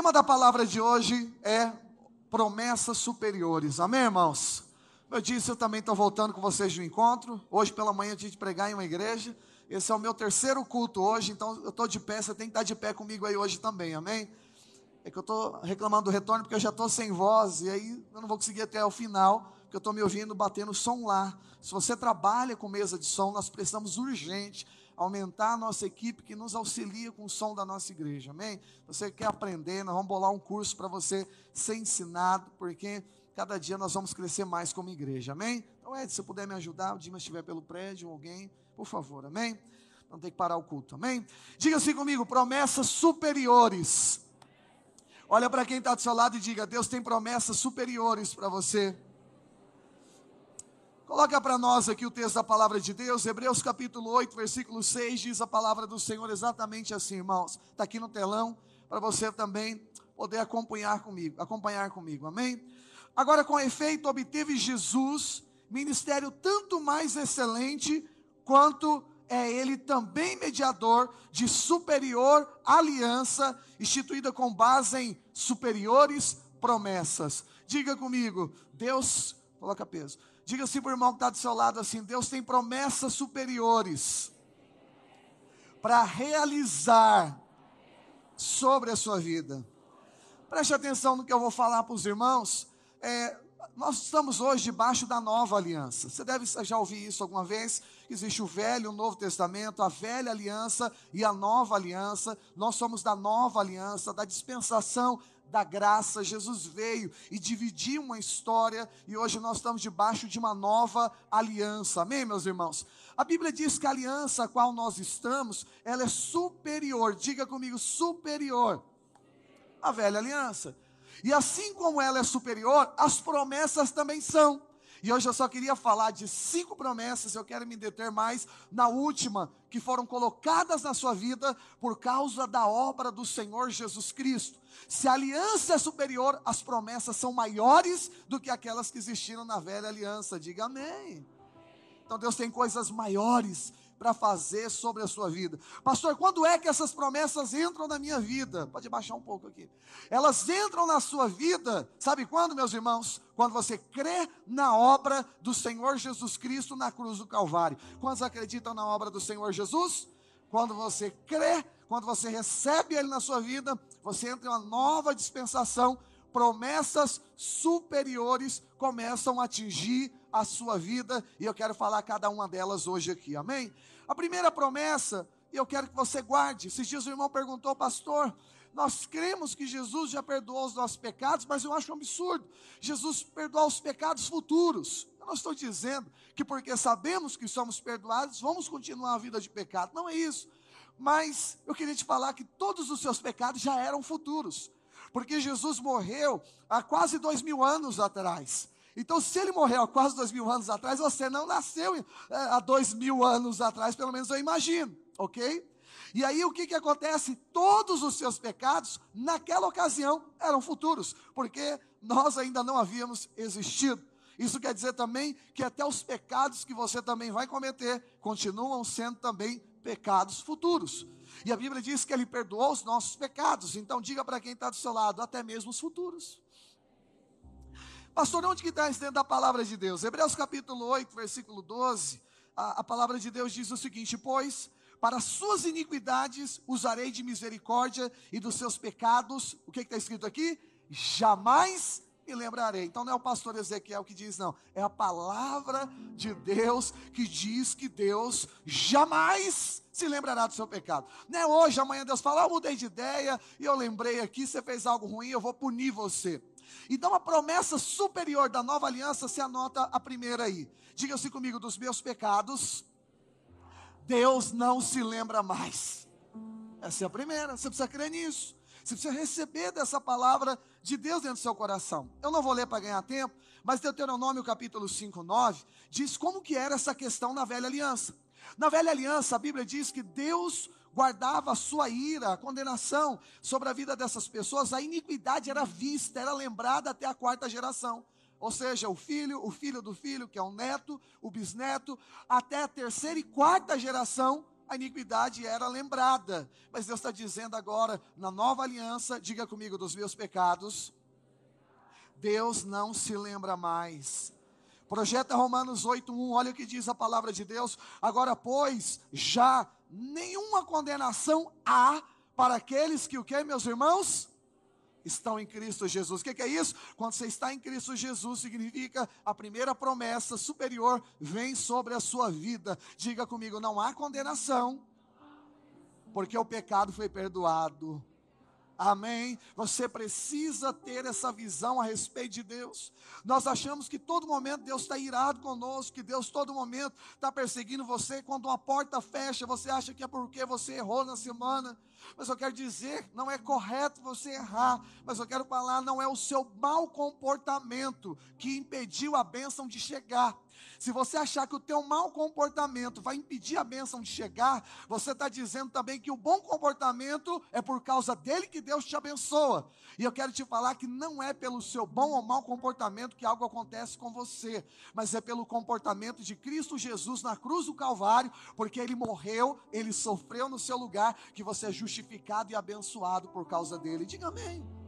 tema da palavra de hoje é promessas superiores. Amém, irmãos? Eu disse, eu também estou voltando com vocês de um encontro. Hoje pela manhã tive de pregar em uma igreja. Esse é o meu terceiro culto hoje, então eu estou de pé, você tem que estar de pé comigo aí hoje também, amém? É que eu estou reclamando do retorno porque eu já estou sem voz e aí eu não vou conseguir até o final, porque eu estou me ouvindo batendo som lá. Se você trabalha com mesa de som, nós precisamos urgente aumentar a nossa equipe que nos auxilia com o som da nossa igreja, amém? Você quer aprender, nós vamos bolar um curso para você ser ensinado, porque cada dia nós vamos crescer mais como igreja, amém? Então, Ed, se puder me ajudar, o Dimas estiver pelo prédio, alguém, por favor, amém? Não tem que parar o culto, amém? Diga assim comigo: promessas superiores. Olha para quem está do seu lado e diga: Deus tem promessas superiores para você. Coloca para nós aqui o texto da palavra de Deus, Hebreus capítulo 8, versículo 6, diz a palavra do Senhor exatamente assim, irmãos. Está aqui no telão, para você também poder acompanhar comigo, acompanhar comigo, amém? Agora, com efeito, obteve Jesus ministério tanto mais excelente, quanto é ele também mediador de superior aliança, instituída com base em superiores promessas. Diga comigo, Deus, coloca peso. Diga assim para o irmão que está do seu lado assim: Deus tem promessas superiores para realizar sobre a sua vida. Preste atenção no que eu vou falar para os irmãos. É, nós estamos hoje debaixo da nova aliança. Você deve já ouvir isso alguma vez. Existe o velho o novo testamento, a velha aliança e a nova aliança. Nós somos da nova aliança, da dispensação da graça, Jesus veio e dividiu uma história e hoje nós estamos debaixo de uma nova aliança. Amém, meus irmãos? A Bíblia diz que a aliança a qual nós estamos, ela é superior. Diga comigo, superior. A velha aliança. E assim como ela é superior, as promessas também são. E hoje eu só queria falar de cinco promessas, eu quero me deter mais na última, que foram colocadas na sua vida por causa da obra do Senhor Jesus Cristo. Se a aliança é superior, as promessas são maiores do que aquelas que existiram na velha aliança. Diga amém. Então Deus tem coisas maiores para fazer sobre a sua vida. Pastor, quando é que essas promessas entram na minha vida? Pode baixar um pouco aqui. Elas entram na sua vida, sabe quando, meus irmãos? Quando você crê na obra do Senhor Jesus Cristo na cruz do Calvário. Quantos acreditam na obra do Senhor Jesus? Quando você crê, quando você recebe Ele na sua vida, você entra em uma nova dispensação, promessas superiores começam a atingir a sua vida, e eu quero falar cada uma delas hoje aqui, amém? A primeira promessa, e eu quero que você guarde. Esses dias o irmão perguntou, pastor, nós cremos que Jesus já perdoou os nossos pecados, mas eu acho um absurdo. Jesus perdoar os pecados futuros. Eu não estou dizendo que porque sabemos que somos perdoados, vamos continuar a vida de pecado. Não é isso. Mas eu queria te falar que todos os seus pecados já eram futuros. Porque Jesus morreu há quase dois mil anos atrás. Então, se ele morreu há quase dois mil anos atrás, você não nasceu é, há dois mil anos atrás, pelo menos eu imagino, ok? E aí o que, que acontece? Todos os seus pecados, naquela ocasião, eram futuros, porque nós ainda não havíamos existido. Isso quer dizer também que até os pecados que você também vai cometer continuam sendo também pecados futuros. E a Bíblia diz que Ele perdoou os nossos pecados. Então diga para quem está do seu lado, até mesmo os futuros. Pastor, onde que está isso dentro da palavra de Deus? Hebreus capítulo 8, versículo 12, a, a palavra de Deus diz o seguinte: Pois para suas iniquidades usarei de misericórdia e dos seus pecados, o que está escrito aqui? Jamais me lembrarei. Então não é o pastor Ezequiel que diz, não, é a palavra de Deus que diz que Deus jamais se lembrará do seu pecado. Não é hoje, amanhã Deus fala, ah, eu mudei de ideia e eu lembrei aqui, você fez algo ruim, eu vou punir você. Então a promessa superior da nova aliança se anota a primeira aí. Diga assim comigo: dos meus pecados, Deus não se lembra mais. Essa é a primeira, você precisa crer nisso. Você precisa receber dessa palavra de Deus dentro do seu coração. Eu não vou ler para ganhar tempo, mas Deuteronômio capítulo 5, 9, diz como que era essa questão na velha aliança. Na velha aliança, a Bíblia diz que Deus guardava a sua ira, a condenação sobre a vida dessas pessoas, a iniquidade era vista, era lembrada até a quarta geração. Ou seja, o filho, o filho do filho, que é o neto, o bisneto, até a terceira e quarta geração, a iniquidade era lembrada. Mas Deus está dizendo agora, na nova aliança, diga comigo, dos meus pecados, Deus não se lembra mais. Projeta Romanos 8:1, olha o que diz a palavra de Deus. Agora, pois, já nenhuma condenação há para aqueles que o que, meus irmãos? Estão em Cristo Jesus. O que, que é isso? Quando você está em Cristo Jesus, significa a primeira promessa superior vem sobre a sua vida. Diga comigo: não há condenação, porque o pecado foi perdoado. Amém? Você precisa ter essa visão a respeito de Deus. Nós achamos que todo momento Deus está irado conosco, que Deus todo momento está perseguindo você. Quando uma porta fecha, você acha que é porque você errou na semana. Mas eu quero dizer, não é correto você errar, mas eu quero falar, não é o seu mau comportamento que impediu a bênção de chegar. Se você achar que o teu mau comportamento vai impedir a bênção de chegar, você está dizendo também que o bom comportamento é por causa dele que Deus te abençoa. E eu quero te falar que não é pelo seu bom ou mau comportamento que algo acontece com você, mas é pelo comportamento de Cristo Jesus na cruz do Calvário, porque ele morreu, ele sofreu no seu lugar, que você é justificado e abençoado por causa dele. Diga amém.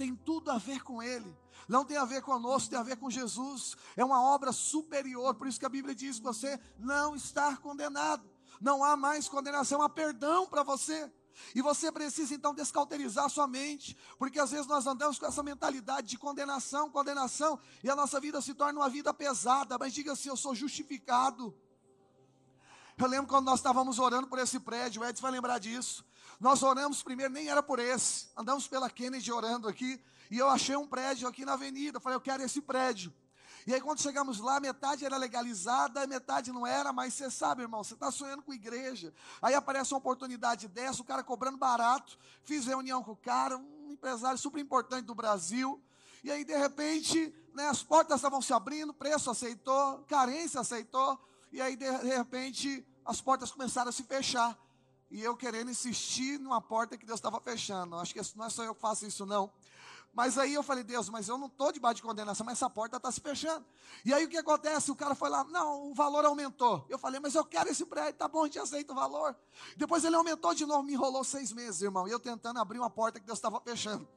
Tem tudo a ver com ele não tem a ver conosco, tem a ver com Jesus. É uma obra superior, por isso que a Bíblia diz que você não está condenado. Não há mais condenação, há perdão para você. E você precisa então descauterizar sua mente, porque às vezes nós andamos com essa mentalidade de condenação, condenação, e a nossa vida se torna uma vida pesada. Mas diga assim: eu sou justificado. Eu lembro quando nós estávamos orando por esse prédio, o Edson vai lembrar disso. Nós oramos primeiro, nem era por esse, andamos pela Kennedy orando aqui, e eu achei um prédio aqui na avenida. Falei, eu quero esse prédio. E aí, quando chegamos lá, metade era legalizada, metade não era, mas você sabe, irmão, você está sonhando com igreja. Aí aparece uma oportunidade dessa, o cara cobrando barato. Fiz reunião com o cara, um empresário super importante do Brasil. E aí, de repente, né, as portas estavam se abrindo, preço aceitou, carência aceitou. E aí, de repente, as portas começaram a se fechar. E eu querendo insistir numa porta que Deus estava fechando. Acho que não é só eu que faço isso, não. Mas aí eu falei, Deus, mas eu não estou debaixo de condenação, mas essa porta está se fechando. E aí o que acontece? O cara foi lá, não, o valor aumentou. Eu falei, mas eu quero esse prédio, tá bom, a gente aceita o valor. Depois ele aumentou de novo, me enrolou seis meses, irmão. E eu tentando abrir uma porta que Deus estava fechando.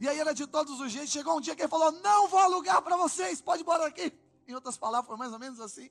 E aí era de todos os jeitos. Chegou um dia que ele falou: Não vou alugar para vocês, pode morar aqui. Em outras palavras, foi mais ou menos assim.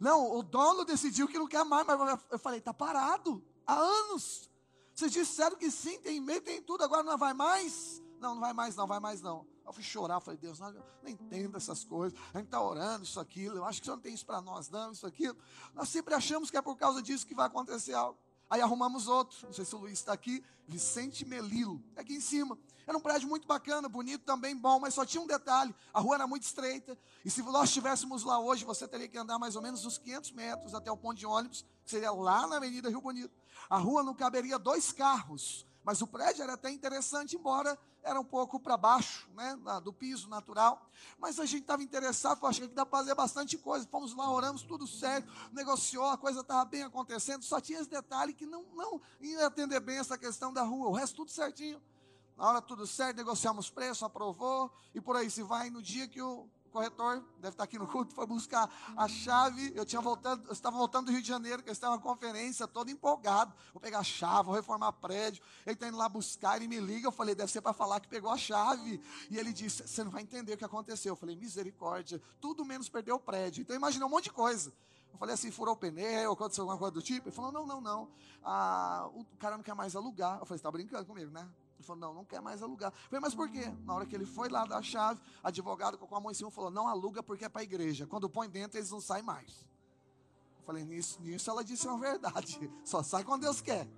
Não, o dono decidiu que não quer mais, mas eu falei: Está parado há anos. Vocês disseram que sim, tem meio, tem tudo, agora não vai mais? Não, não vai mais não, vai mais não. Eu fui chorar, falei, Deus, não, não entendo essas coisas. A gente está orando, isso, aquilo. Eu acho que você não tem isso para nós, não, isso, aquilo. Nós sempre achamos que é por causa disso que vai acontecer algo. Aí arrumamos outro, não sei se o Luiz está aqui, Vicente Melilo, aqui em cima. Era um prédio muito bacana, bonito também, bom, mas só tinha um detalhe: a rua era muito estreita. E se nós estivéssemos lá hoje, você teria que andar mais ou menos uns 500 metros até o ponto de ônibus, que seria lá na Avenida Rio Bonito. A rua não caberia dois carros, mas o prédio era até interessante, embora era um pouco para baixo, né, do piso natural. Mas a gente estava interessado, achando que dá para fazer bastante coisa. Fomos lá, oramos, tudo certo, negociou, a coisa estava bem acontecendo. Só tinha esse detalhe que não, não ia atender bem essa questão da rua. O resto tudo certinho. Na hora tudo certo, negociamos preço, aprovou, e por aí se vai. No dia que o corretor, deve estar aqui no culto, foi buscar a chave. Eu tinha voltando, eu estava voltando do Rio de Janeiro, que estava uma conferência, todo empolgado. Vou pegar a chave, vou reformar prédio. Ele está indo lá buscar, ele me liga. Eu falei, deve ser para falar que pegou a chave. E ele disse: Você não vai entender o que aconteceu. Eu falei, misericórdia, tudo menos perdeu o prédio. Então imaginei um monte de coisa. Eu falei assim, furou o pneu, aconteceu alguma coisa do tipo. Ele falou, não, não, não. Ah, o cara não quer mais alugar. Eu falei, você está brincando comigo, né? Falou, não, não quer mais alugar. Eu falei, mas por quê? Na hora que ele foi lá dar a chave, advogado com a mão em cima falou, não aluga porque é para a igreja. Quando põe dentro, eles não saem mais. Eu falei, nisso, nisso ela disse uma verdade. Só sai quando Deus quer.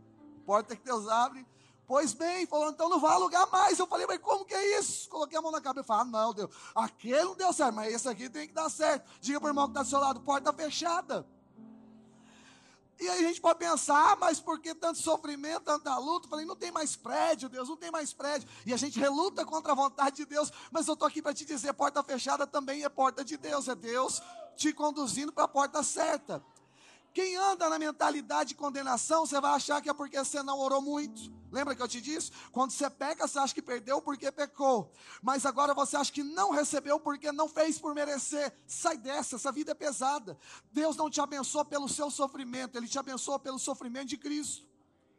Porta que Deus abre. Pois bem, falou, então não vai alugar mais. Eu falei, mas como que é isso? Coloquei a mão na cabeça e falei, ah, não, Deus, aquele não deu certo, mas esse aqui tem que dar certo. Diga para o irmão que está do seu lado, porta fechada. E aí a gente pode pensar, ah, mas por que tanto sofrimento, tanta luta? Eu falei, não tem mais prédio, Deus, não tem mais prédio. E a gente reluta contra a vontade de Deus, mas eu estou aqui para te dizer, porta fechada também é porta de Deus, é Deus te conduzindo para a porta certa. Quem anda na mentalidade de condenação, você vai achar que é porque você não orou muito Lembra que eu te disse? Quando você peca, você acha que perdeu porque pecou. Mas agora você acha que não recebeu porque não fez por merecer. Sai dessa, essa vida é pesada. Deus não te abençoa pelo seu sofrimento, Ele te abençoa pelo sofrimento de Cristo.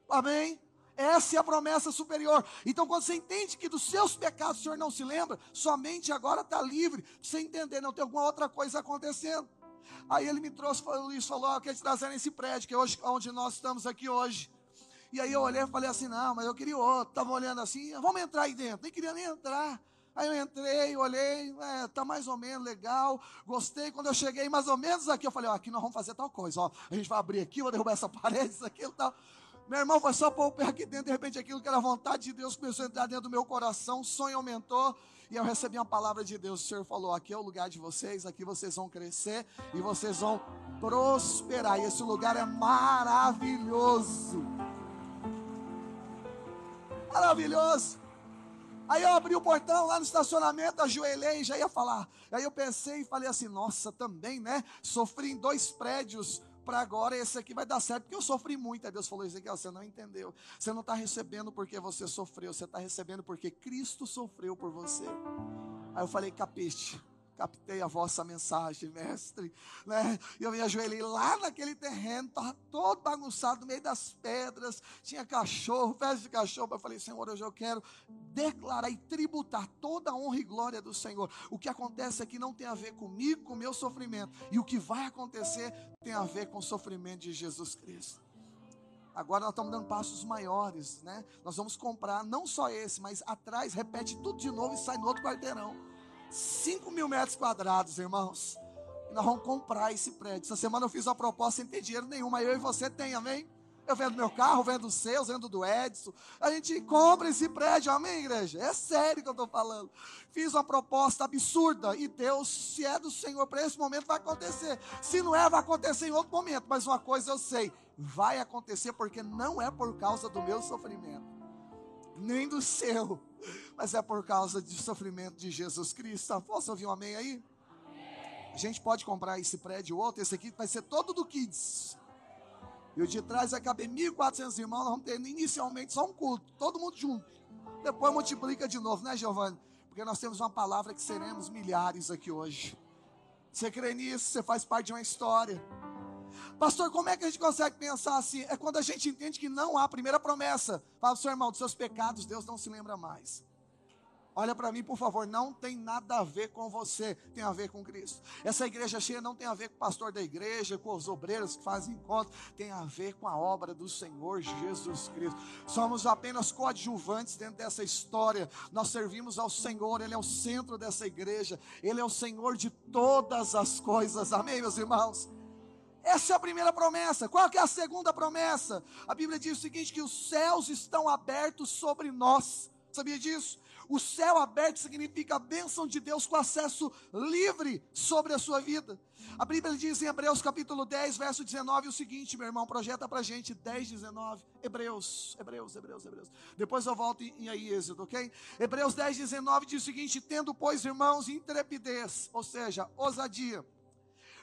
Amém? Essa é a promessa superior. Então, quando você entende que dos seus pecados o Senhor não se lembra, somente agora está livre. Você entender, não tem alguma outra coisa acontecendo. Aí ele me trouxe, o Luiz falou: Eu quero te trazer nesse prédio, que é hoje, onde nós estamos aqui hoje. E aí eu olhei e falei assim: Não, mas eu queria outro. Estava olhando assim, vamos entrar aí dentro. Nem queria nem entrar. Aí eu entrei, olhei, é, tá mais ou menos legal, gostei. Quando eu cheguei mais ou menos aqui, eu falei: ó, aqui nós vamos fazer tal coisa, ó. A gente vai abrir aqui, vou derrubar essa parede, isso, aquilo, tal. Meu irmão foi só pôr o pé aqui dentro, de repente aquilo que era vontade de Deus começou a entrar dentro do meu coração, o sonho aumentou, e eu recebi uma palavra de Deus. O Senhor falou: aqui é o lugar de vocês, aqui vocês vão crescer e vocês vão prosperar. E esse lugar é maravilhoso. Maravilhoso. Aí eu abri o portão lá no estacionamento, ajoelhei, já ia falar. Aí eu pensei e falei assim: nossa, também, né? Sofri em dois prédios para agora esse aqui vai dar certo, porque eu sofri muito. Aí Deus falou: Ezequiel, você não entendeu. Você não está recebendo porque você sofreu, você está recebendo porque Cristo sofreu por você. Aí eu falei: capiste captei a vossa mensagem, mestre. Né? Eu me ajoelhei lá naquele terreno, estava todo bagunçado no meio das pedras, tinha cachorro, festa de cachorro. Eu falei, Senhor, hoje eu quero declarar e tributar toda a honra e glória do Senhor. O que acontece aqui não tem a ver comigo, com o meu sofrimento. E o que vai acontecer tem a ver com o sofrimento de Jesus Cristo. Agora nós estamos dando passos maiores, né? Nós vamos comprar não só esse, mas atrás repete tudo de novo e sai no outro quarteirão. 5 mil metros quadrados, irmãos. E nós vamos comprar esse prédio. Essa semana eu fiz uma proposta sem ter dinheiro nenhum, mas eu e você tem, amém? Eu vendo meu carro, vendo o seu, vendo do Edson. A gente compra esse prédio, amém, igreja? É sério que eu estou falando. Fiz uma proposta absurda e Deus, se é do Senhor para esse momento, vai acontecer. Se não é, vai acontecer em outro momento. Mas uma coisa eu sei: vai acontecer porque não é por causa do meu sofrimento, nem do seu mas é por causa do sofrimento de Jesus Cristo. Posso ouvir um amém aí? A gente pode comprar esse prédio ou outro, esse aqui vai ser todo do Kids. E o de trás vai caber 1.400 irmãos, nós vamos ter inicialmente só um culto, todo mundo junto. Depois multiplica de novo, né, Giovanni? Porque nós temos uma palavra que seremos milhares aqui hoje. Você crê nisso? Você faz parte de uma história. Pastor, como é que a gente consegue pensar assim? É quando a gente entende que não há primeira promessa. Fala, seu irmão, dos seus pecados, Deus não se lembra mais. Olha para mim, por favor, não tem nada a ver com você, tem a ver com Cristo. Essa igreja cheia não tem a ver com o pastor da igreja, com os obreiros que fazem encontro, tem a ver com a obra do Senhor Jesus Cristo. Somos apenas coadjuvantes dentro dessa história. Nós servimos ao Senhor, Ele é o centro dessa igreja, Ele é o Senhor de todas as coisas. Amém, meus irmãos? Essa é a primeira promessa. Qual é a segunda promessa? A Bíblia diz o seguinte: que os céus estão abertos sobre nós. Sabia disso? O céu aberto significa a bênção de Deus com acesso livre sobre a sua vida. A Bíblia diz em Hebreus capítulo 10, verso 19 o seguinte, meu irmão, projeta pra gente 10, 19. Hebreus, Hebreus, Hebreus, Hebreus. Depois eu volto em, em aí, Êxodo, ok? Hebreus 10, 19 diz o seguinte: tendo, pois, irmãos, intrepidez, ou seja, ousadia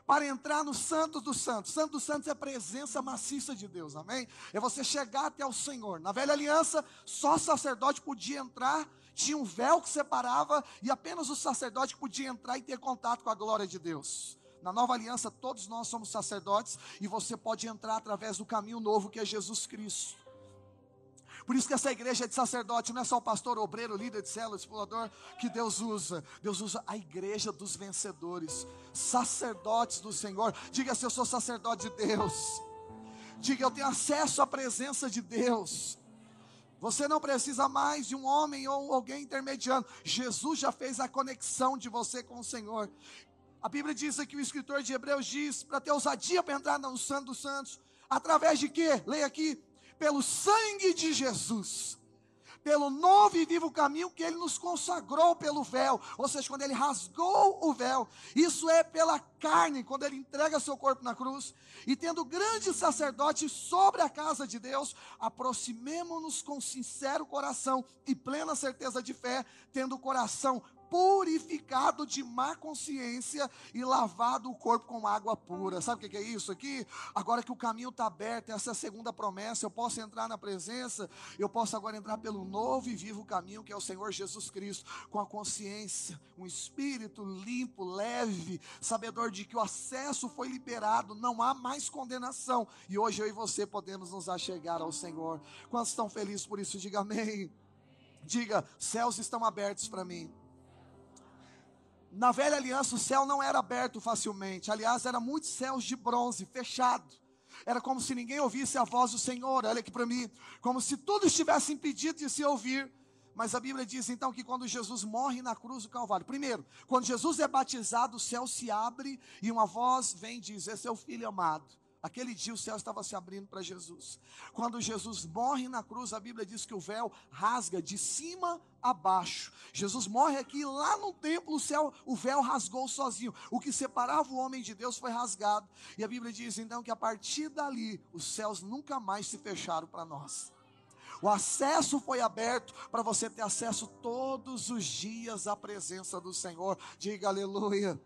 para entrar no Santos dos Santos. Santo dos Santos é a presença maciça de Deus, amém? É você chegar até o Senhor. Na velha aliança, só sacerdote podia entrar, tinha um véu que separava e apenas o sacerdote podia entrar e ter contato com a glória de Deus. Na nova aliança, todos nós somos sacerdotes e você pode entrar através do caminho novo que é Jesus Cristo. Por isso que essa igreja é de sacerdote, não é só o pastor, obreiro, líder de célula, explorador que Deus usa. Deus usa a igreja dos vencedores, sacerdotes do Senhor. Diga se eu sou sacerdote de Deus. Diga eu tenho acesso à presença de Deus. Você não precisa mais de um homem ou alguém intermediando. Jesus já fez a conexão de você com o Senhor. A Bíblia diz aqui, o escritor de Hebreus diz, para ter ousadia para entrar no Santo dos Santos, através de quê? Leia aqui, pelo sangue de Jesus, pelo novo e vivo caminho que ele nos consagrou pelo véu, ou seja, quando ele rasgou o véu, isso é pela carne, quando ele entrega seu corpo na cruz, e tendo grande sacerdote sobre a casa de Deus, aproximemo-nos com sincero coração e plena certeza de fé, tendo o coração purificado de má consciência e lavado o corpo com água pura. Sabe o que é isso aqui? Agora que o caminho está aberto, essa é a segunda promessa, eu posso entrar na presença, eu posso agora entrar pelo novo e vivo caminho que é o Senhor Jesus Cristo, com a consciência, um espírito limpo, leve, sabedor de que o acesso foi liberado, não há mais condenação. E hoje eu e você podemos nos achegar ao Senhor. Quantos estão felizes por isso? Diga amém. Diga, céus estão abertos para mim. Na velha aliança, o céu não era aberto facilmente. Aliás, era muitos céus de bronze, fechado. Era como se ninguém ouvisse a voz do Senhor. Olha aqui para mim. Como se tudo estivesse impedido de se ouvir. Mas a Bíblia diz então que quando Jesus morre na cruz do Calvário, primeiro, quando Jesus é batizado, o céu se abre e uma voz vem e diz: Esse é o filho amado. Aquele dia o céu estava se abrindo para Jesus. Quando Jesus morre na cruz, a Bíblia diz que o véu rasga de cima a baixo. Jesus morre aqui, lá no templo, o céu, o véu rasgou sozinho. O que separava o homem de Deus foi rasgado. E a Bíblia diz então que a partir dali, os céus nunca mais se fecharam para nós. O acesso foi aberto para você ter acesso todos os dias à presença do Senhor. Diga aleluia.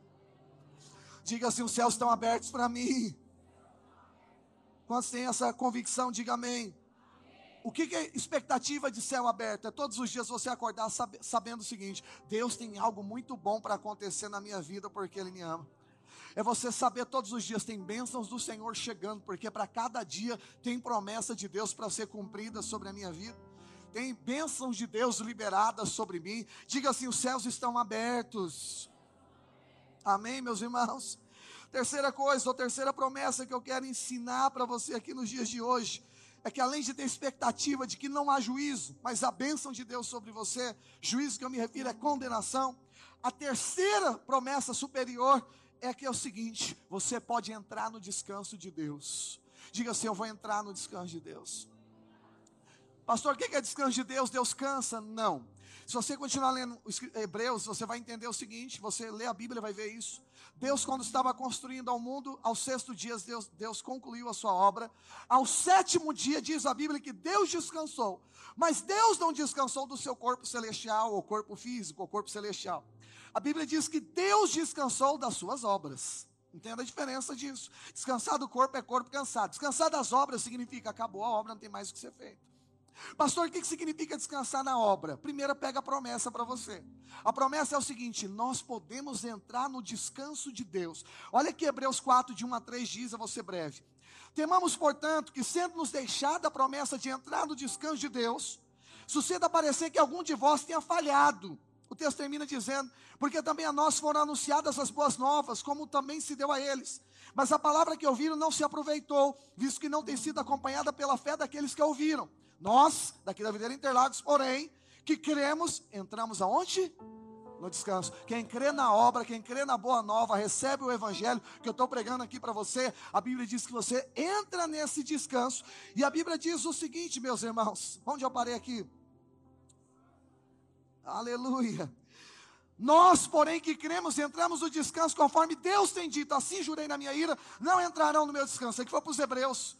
Diga assim: os céus estão abertos para mim. Quantos têm essa convicção, diga amém. O que, é expectativa de céu aberto? É todos os dias você acordar sabendo o seguinte: Deus tem algo muito bom para acontecer na minha vida porque Ele me ama. É você saber todos os dias tem bênçãos do Senhor chegando, porque para cada dia tem promessa de Deus para ser cumprida sobre a minha vida. Tem bênçãos de Deus liberadas sobre mim. Diga assim: os céus estão abertos. Amém, meus irmãos? Terceira coisa, ou terceira promessa que eu quero ensinar para você aqui nos dias de hoje, é que além de ter expectativa de que não há juízo, mas a bênção de Deus sobre você, juízo que eu me refiro é condenação. A terceira promessa superior é que é o seguinte: você pode entrar no descanso de Deus. Diga assim: eu vou entrar no descanso de Deus. Pastor, o que é descanso de Deus? Deus cansa? Não. Se você continuar lendo Hebreus, você vai entender o seguinte: você lê a Bíblia vai ver isso. Deus, quando estava construindo ao mundo, aos sexto dias, Deus, Deus concluiu a sua obra. Ao sétimo dia, diz a Bíblia que Deus descansou. Mas Deus não descansou do seu corpo celestial, ou corpo físico, ou corpo celestial. A Bíblia diz que Deus descansou das suas obras. Entenda a diferença disso. Descansar do corpo é corpo cansado. Descansar das obras significa acabou a obra, não tem mais o que ser feito. Pastor, o que significa descansar na obra? Primeiro, pega a promessa para você. A promessa é o seguinte: nós podemos entrar no descanso de Deus. Olha que Hebreus 4, de 1 a 3 diz, a você breve. Temamos, portanto, que sendo nos deixada a promessa de entrar no descanso de Deus, suceda parecer que algum de vós tenha falhado. O texto termina dizendo: Porque também a nós foram anunciadas as boas novas, como também se deu a eles. Mas a palavra que ouviram não se aproveitou, visto que não tem sido acompanhada pela fé daqueles que ouviram. Nós, daqui da Videira Interlagos, porém, que cremos, entramos aonde? No descanso. Quem crê na obra, quem crê na boa nova, recebe o evangelho que eu estou pregando aqui para você. A Bíblia diz que você entra nesse descanso. E a Bíblia diz o seguinte, meus irmãos. Onde eu parei aqui? Aleluia. Nós, porém, que cremos, entramos no descanso conforme Deus tem dito. Assim jurei na minha ira, não entrarão no meu descanso. Aqui foi para os hebreus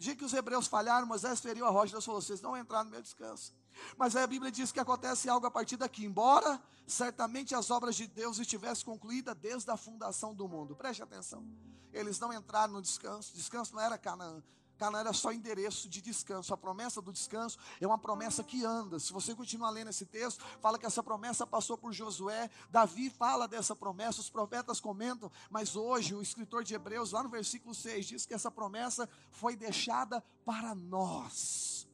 dia que os hebreus falharam, Moisés feriu a rocha, Deus falou: vocês não entraram no meu descanso. Mas aí a Bíblia diz que acontece algo a partir daqui. Embora certamente as obras de Deus estivessem concluídas desde a fundação do mundo. Preste atenção. Eles não entraram no descanso. Descanso não era Canaã. Canaã era só endereço de descanso. A promessa do descanso é uma promessa que anda. Se você continuar lendo esse texto, fala que essa promessa passou por Josué. Davi fala dessa promessa, os profetas comentam. Mas hoje, o escritor de Hebreus, lá no versículo 6, diz que essa promessa foi deixada para nós.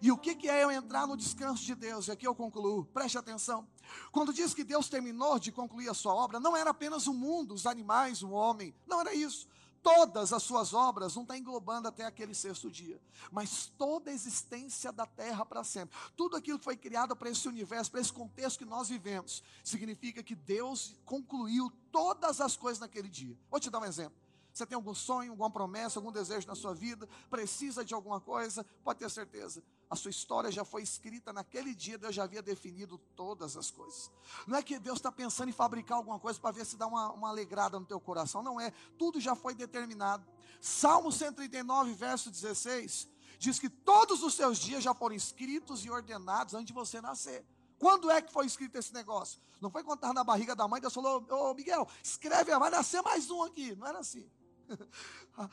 E o que é eu entrar no descanso de Deus? E aqui eu concluo, preste atenção. Quando diz que Deus terminou de concluir a sua obra, não era apenas o mundo, os animais, o homem, não era isso todas as suas obras, não está englobando até aquele sexto dia, mas toda a existência da terra para sempre, tudo aquilo que foi criado para esse universo, para esse contexto que nós vivemos, significa que Deus concluiu todas as coisas naquele dia. Vou te dar um exemplo. Você tem algum sonho, alguma promessa, algum desejo na sua vida, precisa de alguma coisa, pode ter certeza. A sua história já foi escrita naquele dia, Deus já havia definido todas as coisas. Não é que Deus está pensando em fabricar alguma coisa para ver se dá uma, uma alegrada no teu coração, não é. Tudo já foi determinado. Salmo 139, verso 16, diz que todos os seus dias já foram escritos e ordenados antes de você nascer. Quando é que foi escrito esse negócio? Não foi quando estava na barriga da mãe, Deus falou, ô Miguel, escreve, vai nascer mais um aqui. Não era assim.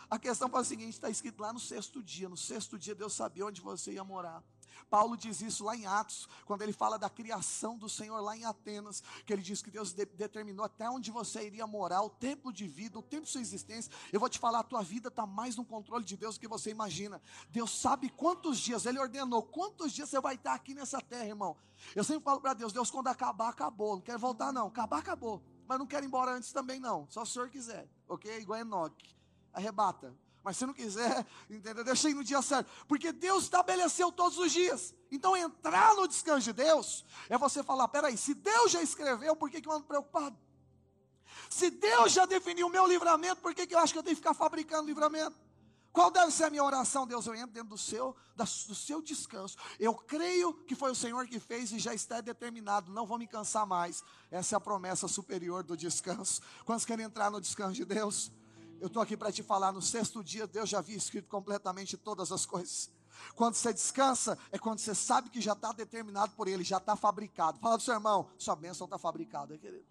A questão foi a seguinte: está escrito lá no sexto dia. No sexto dia, Deus sabia onde você ia morar. Paulo diz isso lá em Atos, quando ele fala da criação do Senhor lá em Atenas, que ele diz que Deus de, determinou até onde você iria morar, o tempo de vida, o tempo de sua existência. Eu vou te falar, a tua vida está mais no controle de Deus do que você imagina. Deus sabe quantos dias, Ele ordenou, quantos dias você vai estar aqui nessa terra, irmão. Eu sempre falo para Deus, Deus, quando acabar, acabou. Não quero voltar, não. Acabar, acabou. Mas não quero ir embora antes também, não. Só o senhor quiser, ok? Igual Enoque. Arrebata. Mas se não quiser, entendeu? Deixa aí no dia certo. Porque Deus estabeleceu todos os dias. Então entrar no descanso de Deus é você falar: peraí, se Deus já escreveu, por que, que eu ando preocupado? Se Deus já definiu o meu livramento, por que, que eu acho que eu tenho que ficar fabricando livramento? Qual deve ser a minha oração? Deus, eu entro dentro do seu, do seu descanso. Eu creio que foi o Senhor que fez e já está determinado. Não vou me cansar mais. Essa é a promessa superior do descanso. Quantos querem entrar no descanso de Deus? Eu estou aqui para te falar, no sexto dia Deus já havia escrito completamente todas as coisas. Quando você descansa, é quando você sabe que já está determinado por Ele, já está fabricado. Fala do seu irmão, sua bênção está fabricada, querido.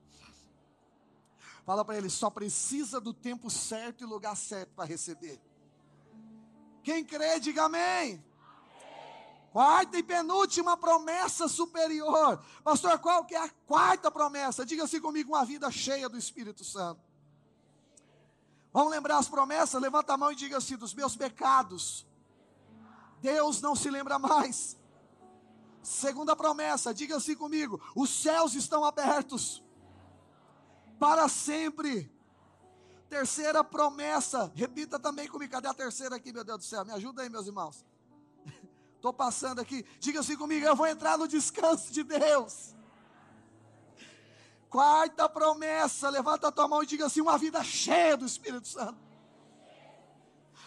Fala para ele, só precisa do tempo certo e lugar certo para receber. Quem crê, diga amém. Quarta e penúltima promessa superior. Pastor, qual que é a quarta promessa? Diga assim comigo, uma vida cheia do Espírito Santo. Vamos lembrar as promessas? Levanta a mão e diga assim: dos meus pecados, Deus não se lembra mais. Segunda promessa, diga assim comigo: os céus estão abertos para sempre. Terceira promessa, repita também comigo. Cadê a terceira aqui, meu Deus do céu? Me ajuda aí, meus irmãos. Estou passando aqui. Diga assim comigo: eu vou entrar no descanso de Deus. Quarta promessa, levanta a tua mão e diga assim: uma vida cheia do Espírito Santo.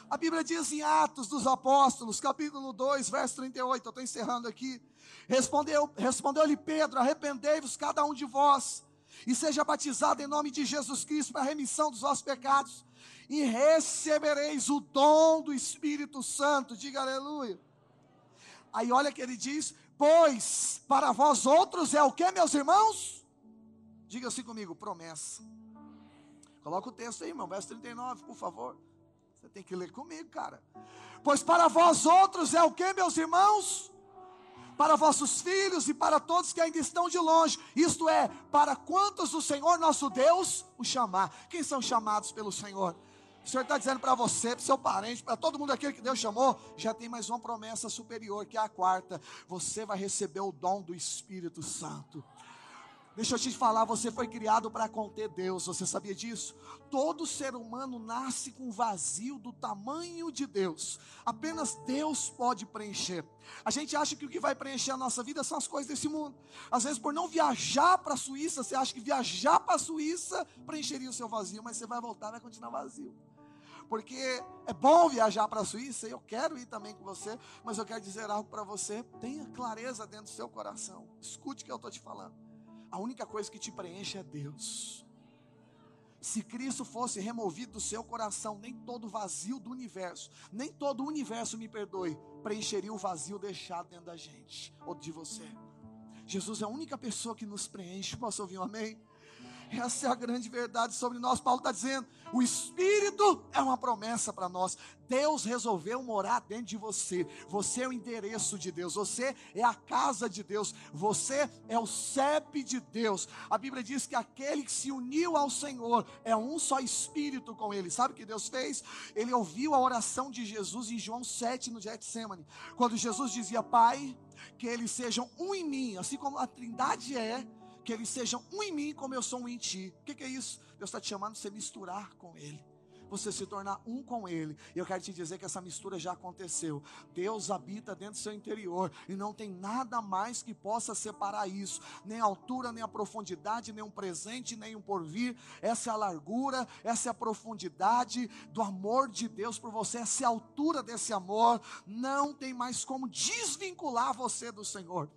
A Bíblia diz em Atos dos Apóstolos, capítulo 2, verso 38, eu estou encerrando aqui. Respondeu-lhe respondeu Pedro: arrependei-vos cada um de vós, e seja batizado em nome de Jesus Cristo para a remissão dos vossos pecados, e recebereis o dom do Espírito Santo. Diga aleluia. Aí olha que ele diz: Pois para vós outros é o que, meus irmãos? Diga assim comigo, promessa. Coloca o texto aí, irmão, verso 39, por favor. Você tem que ler comigo, cara. Pois para vós outros é o que, meus irmãos? Para vossos filhos e para todos que ainda estão de longe. Isto é, para quantos o Senhor nosso Deus o chamar. Quem são chamados pelo Senhor? O Senhor está dizendo para você, para seu parente, para todo mundo aquele que Deus chamou, já tem mais uma promessa superior, que é a quarta. Você vai receber o dom do Espírito Santo. Deixa eu te falar, você foi criado para conter Deus, você sabia disso? Todo ser humano nasce com vazio do tamanho de Deus, apenas Deus pode preencher. A gente acha que o que vai preencher a nossa vida são as coisas desse mundo. Às vezes, por não viajar para a Suíça, você acha que viajar para a Suíça preencheria o seu vazio, mas você vai voltar e vai continuar vazio porque é bom viajar para a Suíça, eu quero ir também com você, mas eu quero dizer algo para você, tenha clareza dentro do seu coração, escute o que eu estou te falando. A única coisa que te preenche é Deus. Se Cristo fosse removido do seu coração, nem todo vazio do universo, nem todo o universo, me perdoe, preencheria o vazio deixado dentro da gente ou de você. Jesus é a única pessoa que nos preenche. Posso ouvir um amém? Essa é a grande verdade sobre nós. Paulo está dizendo: o Espírito é uma promessa para nós. Deus resolveu morar dentro de você. Você é o endereço de Deus. Você é a casa de Deus. Você é o CEP de Deus. A Bíblia diz que aquele que se uniu ao Senhor é um só Espírito com Ele. Sabe o que Deus fez? Ele ouviu a oração de Jesus em João 7, no Getsemane. Quando Jesus dizia: Pai, que eles sejam um em mim, assim como a Trindade é que eles sejam um em mim como eu sou um em ti. O que, que é isso? Deus está te chamando você misturar com Ele. Você se tornar um com Ele. E eu quero te dizer que essa mistura já aconteceu. Deus habita dentro do seu interior. E não tem nada mais que possa separar isso. Nem a altura, nem a profundidade, nem um presente, nem um porvir. Essa é a largura, essa é a profundidade do amor de Deus por você. Essa é a altura desse amor. Não tem mais como desvincular você do Senhor.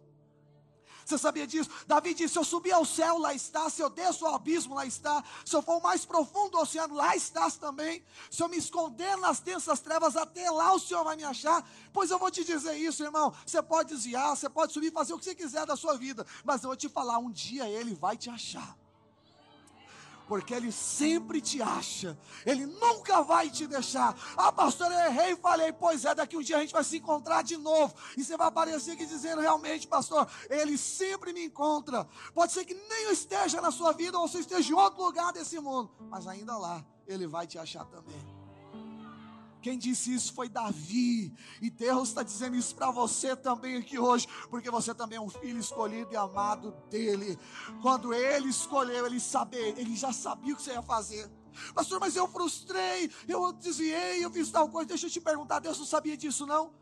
Você sabia disso? Davi disse: Se eu subir ao céu, lá está. Se eu desço ao abismo, lá está. Se eu for mais profundo do oceano, lá estás também. Se eu me esconder nas densas trevas, até lá o Senhor vai me achar. Pois eu vou te dizer isso, irmão. Você pode desviar, você pode subir, fazer o que você quiser da sua vida. Mas eu vou te falar: um dia Ele vai te achar porque Ele sempre te acha, Ele nunca vai te deixar. Ah, pastor, eu errei e falei, pois é, daqui um dia a gente vai se encontrar de novo, e você vai aparecer aqui dizendo, realmente, pastor, Ele sempre me encontra. Pode ser que nem eu esteja na sua vida, ou você esteja em outro lugar desse mundo, mas ainda lá, Ele vai te achar também. Quem disse isso foi Davi. E Deus está dizendo isso para você também aqui hoje, porque você também é um filho escolhido e amado dele. Quando ele escolheu, ele sabia, ele já sabia o que você ia fazer. Pastor, mas eu frustrei, eu desviei, eu fiz tal coisa. Deixa eu te perguntar, Deus não sabia disso não?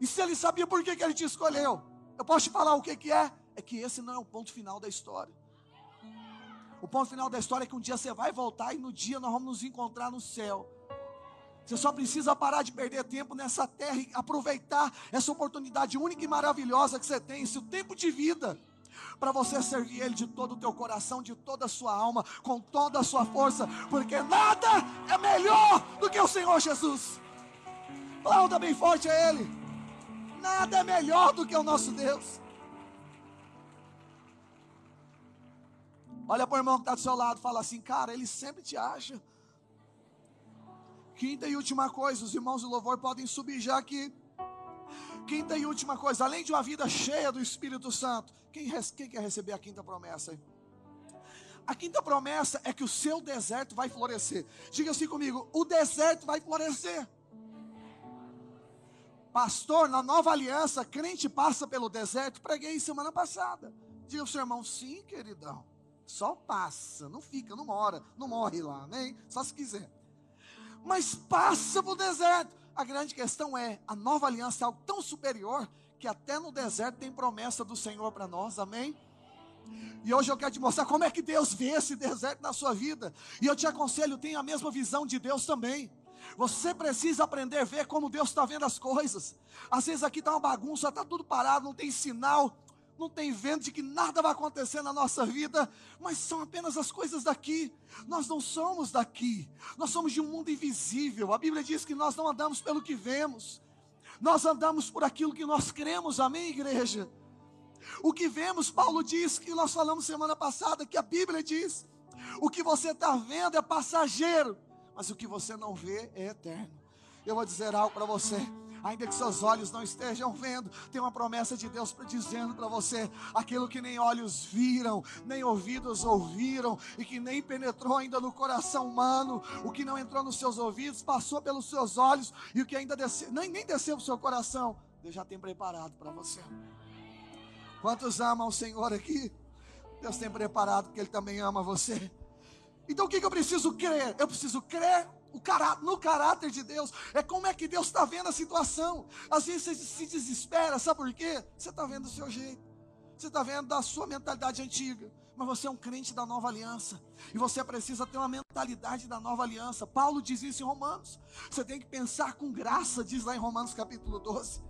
E se ele sabia, por que, que ele te escolheu? Eu posso te falar o que, que é? É que esse não é o ponto final da história. O ponto final da história é que um dia você vai voltar e no dia nós vamos nos encontrar no céu. Você só precisa parar de perder tempo nessa terra e aproveitar essa oportunidade única e maravilhosa que você tem, esse tempo de vida, para você servir Ele de todo o teu coração, de toda a sua alma, com toda a sua força, porque nada é melhor do que o Senhor Jesus. Aplauda bem forte a Ele. Nada é melhor do que o nosso Deus. Olha para o irmão que está do seu lado, fala assim, cara, ele sempre te acha. Quinta e última coisa, os irmãos do louvor podem subir já aqui. Quinta e última coisa, além de uma vida cheia do Espírito Santo, quem, quem quer receber a quinta promessa? A quinta promessa é que o seu deserto vai florescer. Diga assim comigo: o deserto vai florescer. Pastor, na nova aliança, crente passa pelo deserto. Preguei semana passada. Diga ao seu irmão: sim, queridão. Só passa, não fica, não mora, não morre lá, nem só se quiser mas passa para o deserto. A grande questão é: a nova aliança é algo tão superior que até no deserto tem promessa do Senhor para nós, amém? E hoje eu quero te mostrar como é que Deus vê esse deserto na sua vida. E eu te aconselho, tenha a mesma visão de Deus também. Você precisa aprender a ver como Deus está vendo as coisas. Às vezes aqui está uma bagunça, está tudo parado, não tem sinal, não tem vento de que nada vai acontecer na nossa vida, mas são apenas as coisas daqui. Nós não somos daqui, nós somos de um mundo invisível. A Bíblia diz que nós não andamos pelo que vemos, nós andamos por aquilo que nós cremos, amém, igreja? O que vemos, Paulo diz, que nós falamos semana passada, que a Bíblia diz: o que você está vendo é passageiro, mas o que você não vê é eterno. Eu vou dizer algo para você ainda que seus olhos não estejam vendo, tem uma promessa de Deus dizendo para você: aquilo que nem olhos viram, nem ouvidos ouviram, e que nem penetrou ainda no coração humano, o que não entrou nos seus ouvidos, passou pelos seus olhos, e o que ainda desceu, nem, nem desceu para o seu coração, Deus já tem preparado para você. Quantos amam o Senhor aqui? Deus tem preparado, porque Ele também ama você. Então o que, que eu preciso crer? Eu preciso crer caráter, no caráter de Deus. É como é que Deus está vendo a situação. Às vezes você se desespera, sabe por quê? Você está vendo do seu jeito. Você está vendo da sua mentalidade antiga. Mas você é um crente da nova aliança. E você precisa ter uma mentalidade da nova aliança. Paulo diz isso em Romanos. Você tem que pensar com graça, diz lá em Romanos capítulo 12.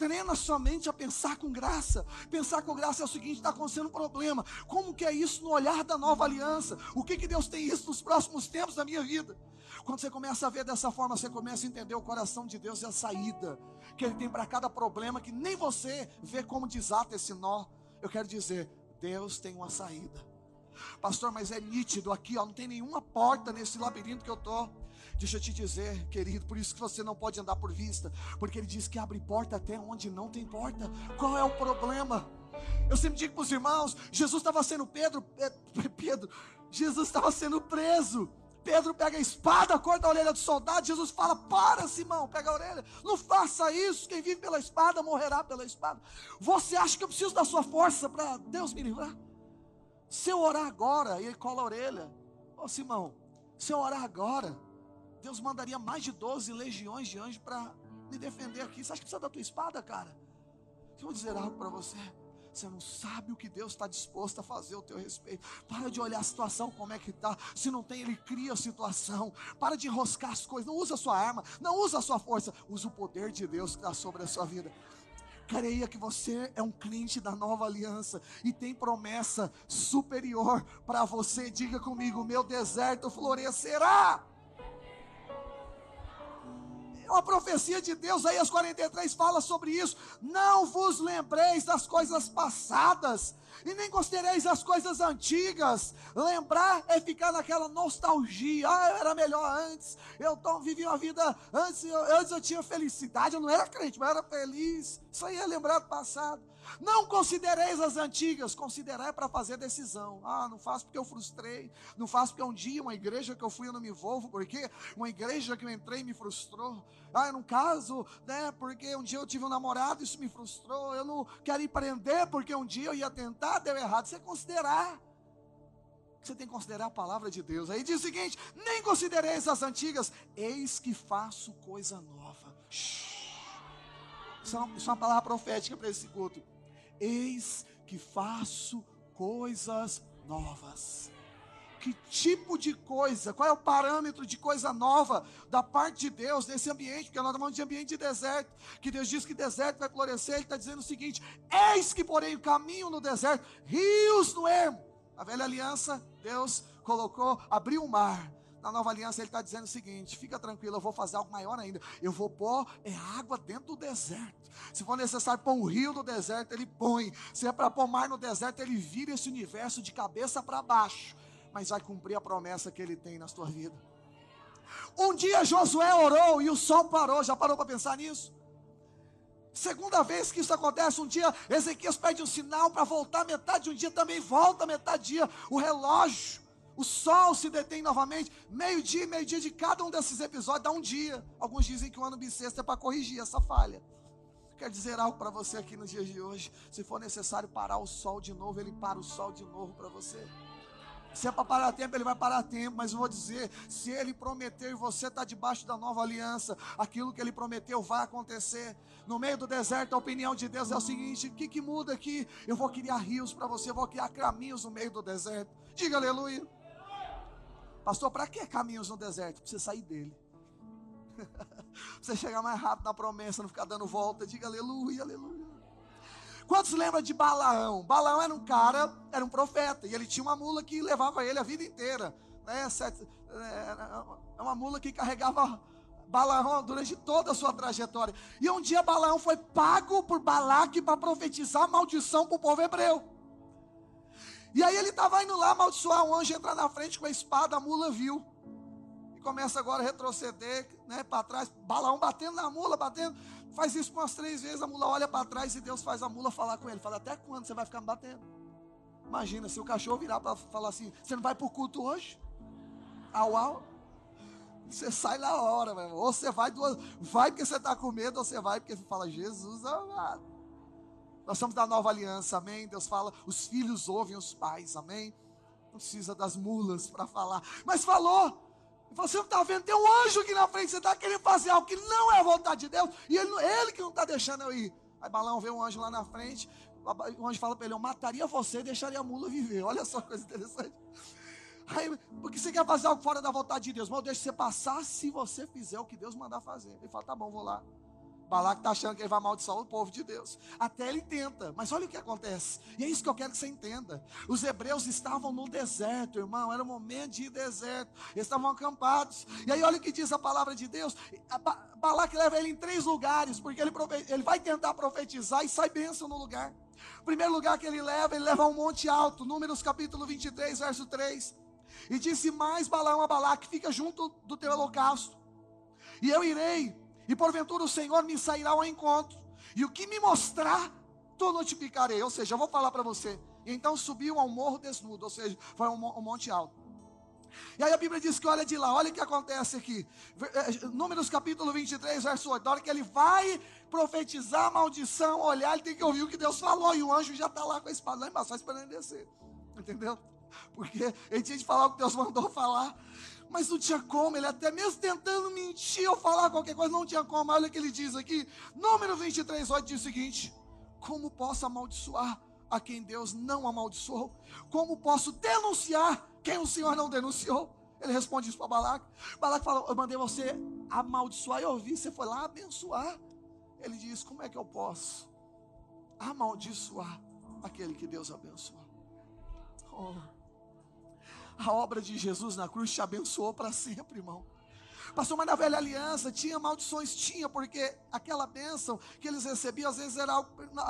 Treina sua mente a pensar com graça. Pensar com graça é o seguinte: está acontecendo um problema. Como que é isso no olhar da nova aliança? O que, que Deus tem isso nos próximos tempos da minha vida? Quando você começa a ver dessa forma, você começa a entender o coração de Deus e a saída que Ele tem para cada problema, que nem você vê como desata esse nó. Eu quero dizer, Deus tem uma saída. Pastor, mas é nítido aqui, ó, não tem nenhuma porta nesse labirinto que eu estou. Deixa eu te dizer, querido, por isso que você não pode andar por vista, porque ele diz que abre porta até onde não tem porta. Qual é o problema? Eu sempre digo para os irmãos, Jesus estava sendo Pedro, Pedro, Jesus estava sendo preso. Pedro pega a espada, corta a orelha do soldado. Jesus fala: Para, Simão, pega a orelha. Não faça isso. Quem vive pela espada morrerá pela espada. Você acha que eu preciso da sua força para Deus me livrar? Se eu orar agora, e ele cola a orelha. Ô Simão, se eu orar agora, Deus mandaria mais de 12 legiões de anjos para me defender aqui. Você acha que precisa da tua espada, cara? Eu vou dizer algo para você. Você não sabe o que Deus está disposto a fazer ao teu respeito. Para de olhar a situação como é que está. Se não tem, Ele cria a situação. Para de enroscar as coisas. Não usa a sua arma, não usa a sua força. Usa o poder de Deus que está sobre a sua vida. creia que você é um crente da nova aliança e tem promessa superior para você. Diga comigo: meu deserto florescerá. É uma profecia de Deus, aí as 43 fala sobre isso. Não vos lembreis das coisas passadas, e nem considereis as coisas antigas. Lembrar é ficar naquela nostalgia. Ah, eu era melhor antes. Eu tô, vivi uma vida antes, eu, antes eu tinha felicidade. Eu não era crente, mas eu era feliz. Isso aí é lembrar do passado. Não considereis as antigas, considerai para fazer decisão. Ah, não faço porque eu frustrei, não faço porque um dia uma igreja que eu fui eu não me envolvo, porque uma igreja que eu entrei me frustrou. Ah, eu não caso, né, porque um dia eu tive um namorado, isso me frustrou. Eu não quero empreender porque um dia eu ia tentar, deu errado. Você considerar. Você tem que considerar a palavra de Deus. Aí diz o seguinte: nem considereis as antigas, eis que faço coisa nova. Isso é, uma, isso é uma palavra profética para esse culto. Eis que faço coisas novas. Que tipo de coisa? Qual é o parâmetro de coisa nova da parte de Deus nesse ambiente? Porque nós estamos de ambiente de deserto. Que Deus diz que deserto vai florescer. Ele está dizendo o seguinte: Eis que porém o caminho no deserto, rios no ermo. A velha aliança, Deus colocou, abriu o mar na nova aliança ele está dizendo o seguinte: fica tranquilo, eu vou fazer algo maior ainda. Eu vou pôr é água dentro do deserto. Se for necessário pôr um rio no deserto, ele põe. Se é para pôr mar no deserto, ele vira esse universo de cabeça para baixo. Mas vai cumprir a promessa que ele tem na sua vida. Um dia Josué orou e o sol parou. Já parou para pensar nisso? Segunda vez que isso acontece, um dia Ezequias pede um sinal para voltar metade, um dia também volta metade dia. O relógio o sol se detém novamente. Meio-dia, meio-dia de cada um desses episódios dá um dia. Alguns dizem que o ano bissexto é para corrigir essa falha. Quer dizer algo para você aqui nos dias de hoje. Se for necessário parar o sol de novo, ele para o sol de novo para você. Se é para parar tempo, ele vai parar tempo, mas eu vou dizer: se ele prometeu e você está debaixo da nova aliança, aquilo que ele prometeu vai acontecer. No meio do deserto, a opinião de Deus é o seguinte: o que, que muda aqui? Eu vou criar rios para você, eu vou criar caminhos no meio do deserto. Diga aleluia. Pastor, para que caminhos no deserto? Para você sair dele. você chegar mais rápido na promessa, não ficar dando volta. Diga aleluia, aleluia. Quantos lembram de Balaão? Balaão era um cara, era um profeta, e ele tinha uma mula que levava ele a vida inteira. Né? É uma mula que carregava Balaão durante toda a sua trajetória. E um dia Balaão foi pago por Balaque para profetizar maldição para o povo hebreu. E aí ele estava indo lá amaldiçoar, um anjo entrar na frente com a espada, a mula viu. E começa agora a retroceder, né, para trás, balão batendo na mula, batendo. Faz isso umas três vezes, a mula olha para trás e Deus faz a mula falar com ele. Fala, até quando você vai ficar me batendo? Imagina, se o cachorro virar para falar assim, você não vai para o culto hoje? Au, au. Você sai na hora, meu. Ou você vai, duas, vai porque você está com medo, ou você vai porque você fala, Jesus amado. Nós somos da nova aliança, amém? Deus fala, os filhos ouvem os pais, amém? Não precisa das mulas para falar, mas falou. Você não está vendo, tem um anjo aqui na frente, você está querendo fazer algo que não é a vontade de Deus, e ele, ele que não está deixando eu ir. Aí Balão vê um anjo lá na frente, o anjo fala para ele: Eu mataria você e deixaria a mula viver. Olha só que coisa interessante. Aí, porque você quer fazer algo fora da vontade de Deus, mas deixa você passar se você fizer o que Deus mandar fazer. Ele fala: Tá bom, vou lá. Balaque está achando que ele vai amaldiçoar o povo de Deus. Até ele tenta, mas olha o que acontece. E é isso que eu quero que você entenda. Os hebreus estavam no deserto, irmão. Era um momento de deserto. Eles estavam acampados. E aí olha o que diz a palavra de Deus. Balaque leva ele em três lugares, porque ele, ele vai tentar profetizar e sai bênção no lugar. O primeiro lugar que ele leva, ele leva a um monte alto. Números capítulo 23, verso 3. E disse mais Balaão a Balaque, fica junto do teu holocausto. E eu irei e porventura o Senhor me sairá ao encontro, e o que me mostrar, tu notificarei. Ou seja, eu vou falar para você. E então subiu ao morro desnudo, ou seja, foi um, monte alto. E aí a Bíblia diz que olha de lá, olha o que acontece aqui. Eh, Números capítulo 23, verso 8. Na hora que ele vai profetizar maldição, olhar, ele tem que ouvir o que Deus falou. E o anjo já está lá com a espada lá embaixo, só esperando ele descer. Entendeu? Porque ele tinha de falar o que Deus mandou falar mas não tinha como, ele até mesmo tentando mentir ou falar qualquer coisa, não tinha como. Olha o que ele diz aqui, número 23, 8 diz o seguinte: Como posso amaldiçoar a quem Deus não amaldiçoou? Como posso denunciar quem o Senhor não denunciou? Ele responde isso para Balac. Balac fala: Eu mandei você amaldiçoar e ouvir, você foi lá abençoar. Ele diz: Como é que eu posso? amaldiçoar aquele que Deus abençoa. Oh. A obra de Jesus na cruz te abençoou para sempre, irmão. Pastor, mas na velha aliança tinha maldições? Tinha, porque aquela bênção que eles recebiam às vezes era algo,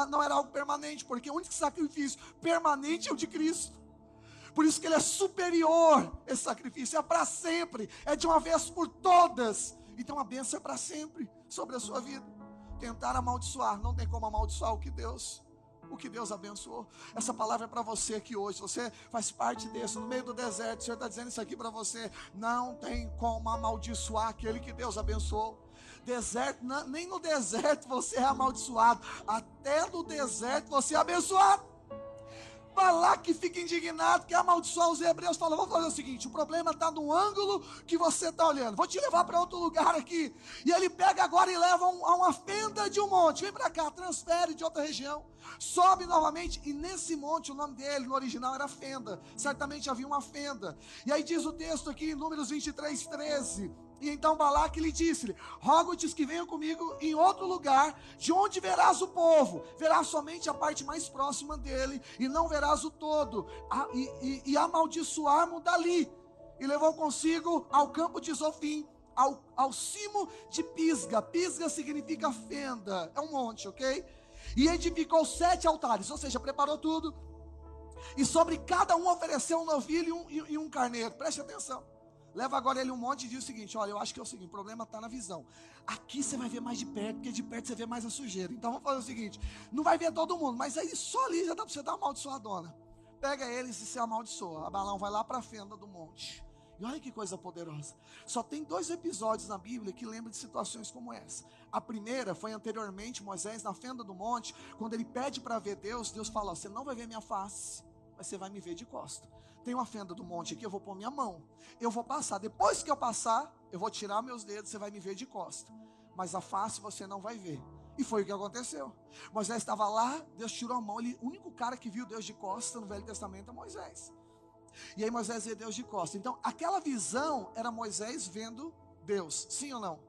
não era algo permanente, porque o único sacrifício permanente é o de Cristo. Por isso que ele é superior, esse sacrifício, é para sempre, é de uma vez por todas. Então a bênção é para sempre sobre a sua vida. Tentar amaldiçoar, não tem como amaldiçoar o que Deus o que Deus abençoou. Essa palavra é para você aqui hoje. Você faz parte desse, no meio do deserto. O Senhor está dizendo isso aqui para você. Não tem como amaldiçoar aquele que Deus abençoou. Deserto, nem no deserto você é amaldiçoado. Até no deserto você é abençoado. Balaque fica indignado, quer amaldiçoar os hebreus. Fala, vamos fazer o seguinte: o problema está no ângulo que você está olhando. Vou te levar para outro lugar aqui. E ele pega agora e leva um, a uma fenda de um monte. Vem para cá, transfere de outra região. Sobe novamente. E nesse monte, o nome dele no original era fenda. Certamente havia uma fenda. E aí diz o texto aqui, em Números 23, 13. E então Balaque lhe disse-lhe: Rogo-te que venham comigo em outro lugar, de onde verás o povo. Verás somente a parte mais próxima dele, e não verás o todo. E, e, e amaldiçoar-mo dali. E levou consigo ao campo de Zofim, ao, ao cimo de Pisga. Pisga significa fenda, é um monte, ok? E edificou sete altares, ou seja, preparou tudo. E sobre cada um ofereceu um novilho e um, e, e um carneiro. Preste atenção. Leva agora ele um monte e diz o seguinte: olha, eu acho que é o seguinte, o problema está na visão. Aqui você vai ver mais de perto, porque de perto você vê mais a sujeira. Então vamos fazer o seguinte: não vai ver todo mundo, mas aí só ali já dá para você dar uma amaldiçoadona. Pega eles e se amaldiçoa. A balão vai lá para a fenda do monte. E olha que coisa poderosa. Só tem dois episódios na Bíblia que lembram de situações como essa. A primeira foi anteriormente Moisés na fenda do monte, quando ele pede para ver Deus, Deus fala: "Você não vai ver minha face, mas você vai me ver de costa" tem uma fenda do monte aqui, eu vou pôr minha mão. Eu vou passar. Depois que eu passar, eu vou tirar meus dedos, você vai me ver de costa. Mas a face você não vai ver. E foi o que aconteceu. Moisés estava lá, Deus tirou a mão. Ele, o único cara que viu Deus de costa no Velho Testamento é Moisés. E aí Moisés vê Deus de costa. Então, aquela visão era Moisés vendo Deus. Sim ou não?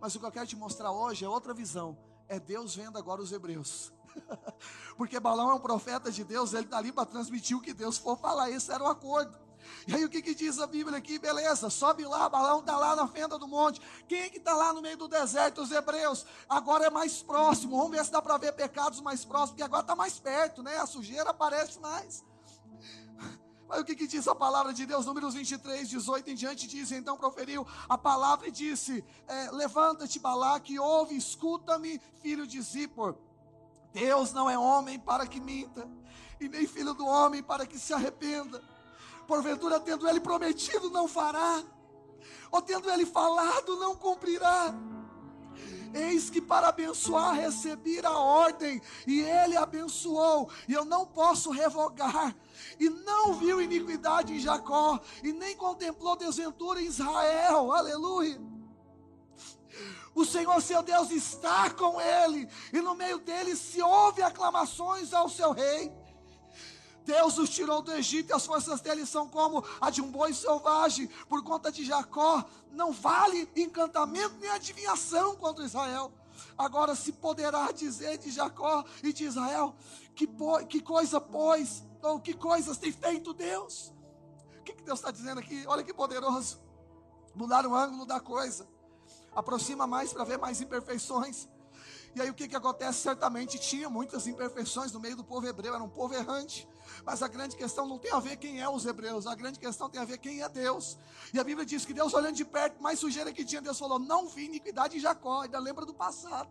Mas o que eu quero te mostrar hoje é outra visão. É Deus vendo agora os hebreus. Porque Balão é um profeta de Deus, ele está ali para transmitir o que Deus for falar. Esse era o acordo. E aí o que, que diz a Bíblia aqui? Beleza, sobe lá, Balão está lá na fenda do monte. Quem é que está lá no meio do deserto? Os hebreus. Agora é mais próximo. Vamos ver se dá para ver pecados mais próximos, porque agora está mais perto, né? A sujeira aparece mais. Mas o que, que, diz a palavra de Deus? Números 23, 18 em diante diz, então proferiu a palavra e disse, é, levanta-te Balaque, ouve, escuta-me, filho de Zippor. Deus não é homem para que minta, e nem filho do homem para que se arrependa. Porventura, tendo ele prometido, não fará, ou tendo ele falado, não cumprirá. Eis que para abençoar recebi a ordem, e ele abençoou, e eu não posso revogar. E não viu iniquidade em Jacó, e nem contemplou desventura em Israel. Aleluia. Senhor seu Deus está com ele, e no meio dele se ouve aclamações ao seu rei. Deus os tirou do Egito e as forças dele são como a de um boi selvagem. Por conta de Jacó, não vale encantamento nem adivinhação contra Israel. Agora se poderá dizer de Jacó e de Israel: que, que coisa, pois, ou que coisas tem feito Deus? O que, que Deus está dizendo aqui? Olha que poderoso. Mudar o ângulo da coisa aproxima mais para ver mais imperfeições. E aí o que, que acontece? Certamente tinha muitas imperfeições no meio do povo hebreu, era um povo errante. Mas a grande questão não tem a ver quem é os hebreus, a grande questão tem a ver quem é Deus. E a Bíblia diz que Deus olhando de perto, mais sujeira que tinha, Deus falou: Não vi iniquidade em Jacó, ainda lembra do passado.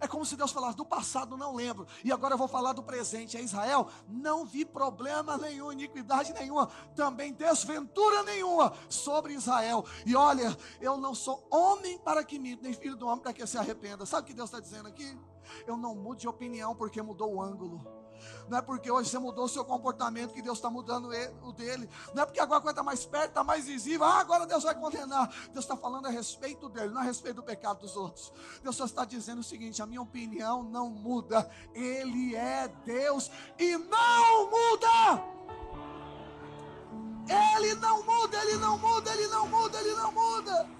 É como se Deus falasse: do passado não lembro, e agora eu vou falar do presente. É Israel, não vi problema nenhum, iniquidade nenhuma, também desventura nenhuma sobre Israel. E olha, eu não sou homem para que minta, nem filho do homem para que se arrependa. Sabe o que Deus está dizendo aqui? Eu não mudo de opinião porque mudou o ângulo. Não é porque hoje você mudou o seu comportamento que Deus está mudando ele, o dele. Não é porque agora está mais perto, está mais visível. Ah, agora Deus vai condenar. Deus está falando a respeito dele, não a respeito do pecado dos outros. Deus só está dizendo o seguinte: a minha opinião não muda. Ele é Deus e não muda. Ele não muda, ele não muda, ele não muda, ele não muda.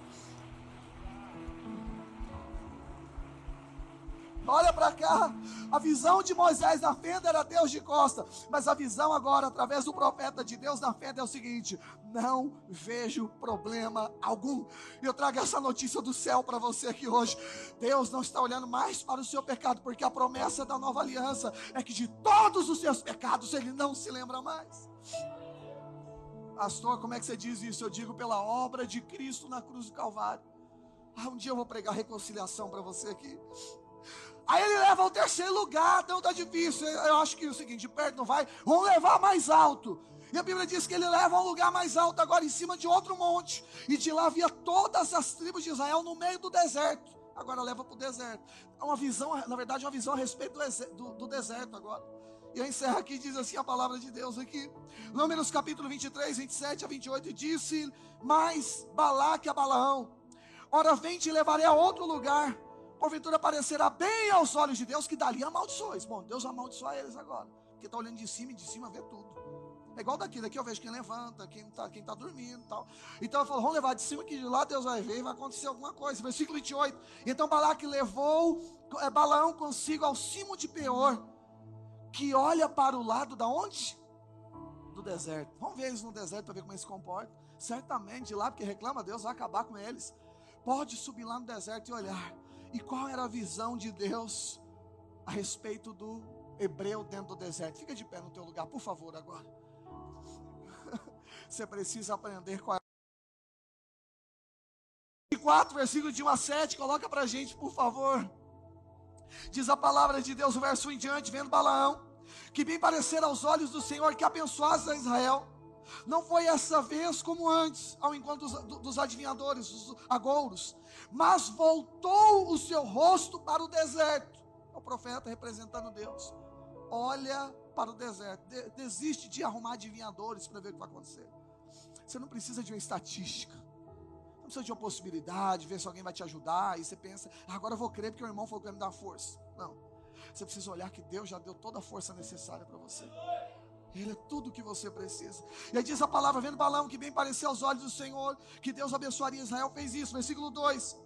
Olha para cá. A visão de Moisés na fenda era Deus de costa, mas a visão agora, através do profeta de Deus na fenda, é o seguinte: não vejo problema algum. Eu trago essa notícia do céu para você aqui hoje. Deus não está olhando mais para o seu pecado, porque a promessa da nova aliança é que de todos os seus pecados ele não se lembra mais. Pastor, como é que você diz isso? Eu digo pela obra de Cristo na cruz do Calvário. Ah, um dia eu vou pregar reconciliação para você aqui. Aí ele leva ao terceiro lugar, então tá difícil. Eu acho que é o seguinte, de perto não vai, vamos levar mais alto. E a Bíblia diz que ele leva a um lugar mais alto, agora em cima de outro monte. E de lá via todas as tribos de Israel no meio do deserto. Agora leva para o deserto. É uma visão, na verdade, uma visão a respeito do, do, deserto agora. E eu encerro aqui, diz assim a palavra de Deus aqui. Números capítulo 23, 27 a 28, disse, mas Balaque a Balaão, ora vem te levarei a outro lugar, porventura parecerá bem aos olhos de Deus, que dali amaldiçoes. Bom, Deus amaldiçoa eles agora, porque está olhando de cima e de cima vê tudo. É igual daqui, daqui eu vejo quem levanta, quem está quem tá dormindo tal. Então eu falo, vamos levar de cima que de lá Deus vai ver e vai acontecer alguma coisa. Versículo 28. Então Balaque levou é, Balaão consigo ao cimo de Peor, que olha para o lado da onde? Do deserto. Vamos ver eles no deserto para ver como eles se comportam. Certamente lá, porque reclama Deus, vai acabar com eles. Pode subir lá no deserto e olhar. E qual era a visão de Deus a respeito do hebreu dentro do deserto? Fica de pé no teu lugar, por favor, agora. Você precisa aprender qual é. 4, versículo de 1 a 7, coloca para a gente, por favor. Diz a palavra de Deus, o verso 1 em diante, vendo Balaão, que bem parecer aos olhos do Senhor que abençoasse a Israel. Não foi essa vez como antes, ao encontro dos, dos adivinhadores, dos agouros, mas voltou o seu rosto para o deserto. É o profeta representando Deus. Olha para o deserto. De, desiste de arrumar adivinhadores para ver o que vai acontecer. Você não precisa de uma estatística precisa de uma possibilidade, ver se alguém vai te ajudar, e você pensa, ah, agora eu vou crer porque o irmão falou que vai me dar força. Não. Você precisa olhar que Deus já deu toda a força necessária para você. Ele é tudo o que você precisa. E aí diz a palavra, vendo Balão, que bem parecia aos olhos do Senhor, que Deus abençoaria Israel, fez isso. Versículo 2.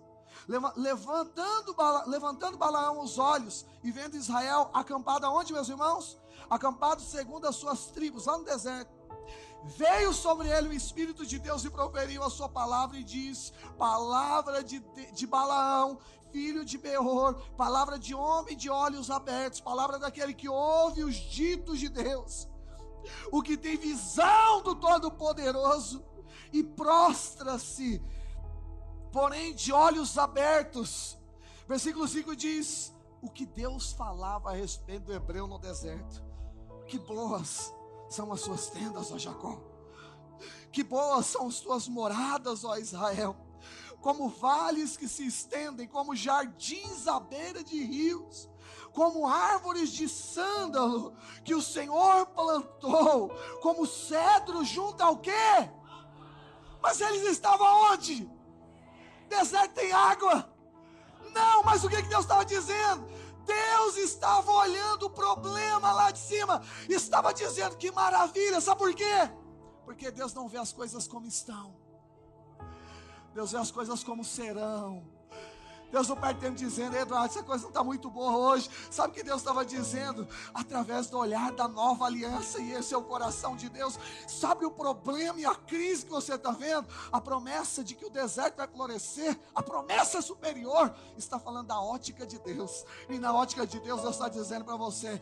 Levantando, levantando Balaão os olhos e vendo Israel acampado aonde, meus irmãos? Acampado segundo as suas tribos, lá no deserto. Veio sobre ele o Espírito de Deus e proferiu a sua palavra e diz: Palavra de, de, de Balaão, filho de Beor, palavra de homem de olhos abertos, palavra daquele que ouve os ditos de Deus, o que tem visão do Todo-Poderoso e prostra-se, porém de olhos abertos. Versículo 5 diz: O que Deus falava a respeito do hebreu no deserto, que boas são as suas tendas, ó Jacó. Que boas são as tuas moradas, ó Israel. Como vales que se estendem, como jardins à beira de rios, como árvores de sândalo que o Senhor plantou, como cedro junto ao quê? Mas eles estavam onde? Deserto tem água. Não, mas o que, Deus estava dizendo? Deus estava olhando o problema lá de cima, estava dizendo que maravilha, sabe por quê? Porque Deus não vê as coisas como estão, Deus vê as coisas como serão. Deus não perde tempo dizendo, Eduardo, essa coisa não está muito boa hoje. Sabe o que Deus estava dizendo? Através do olhar da nova aliança, e esse é o coração de Deus. Sabe o problema e a crise que você está vendo? A promessa de que o deserto vai florescer, a promessa superior, está falando da ótica de Deus. E na ótica de Deus, Deus está dizendo para você: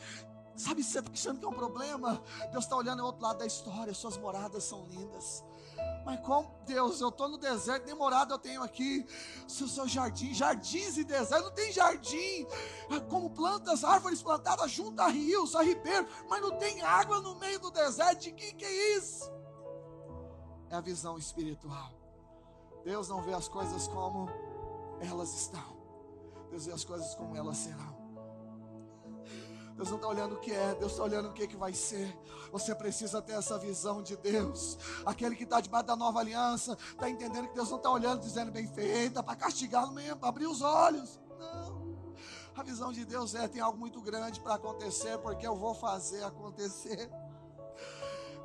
Sabe, você está achando que é um problema? Deus está olhando ao outro lado da história, suas moradas são lindas. Mas como Deus, eu estou no deserto, demorado eu tenho aqui seu, seu jardim, jardins e deserto, não tem jardim, é como plantas, árvores plantadas junto a rios, a ribeiros, mas não tem água no meio do deserto, de que que é isso? É a visão espiritual. Deus não vê as coisas como elas estão, Deus vê as coisas como elas serão. Deus não está olhando o que é, Deus está olhando o que, é que vai ser. Você precisa ter essa visão de Deus. Aquele que está debaixo da nova aliança, está entendendo que Deus não está olhando, dizendo bem feita, para castigá-lo mesmo, para abrir os olhos. Não. A visão de Deus é: tem algo muito grande para acontecer, porque eu vou fazer acontecer.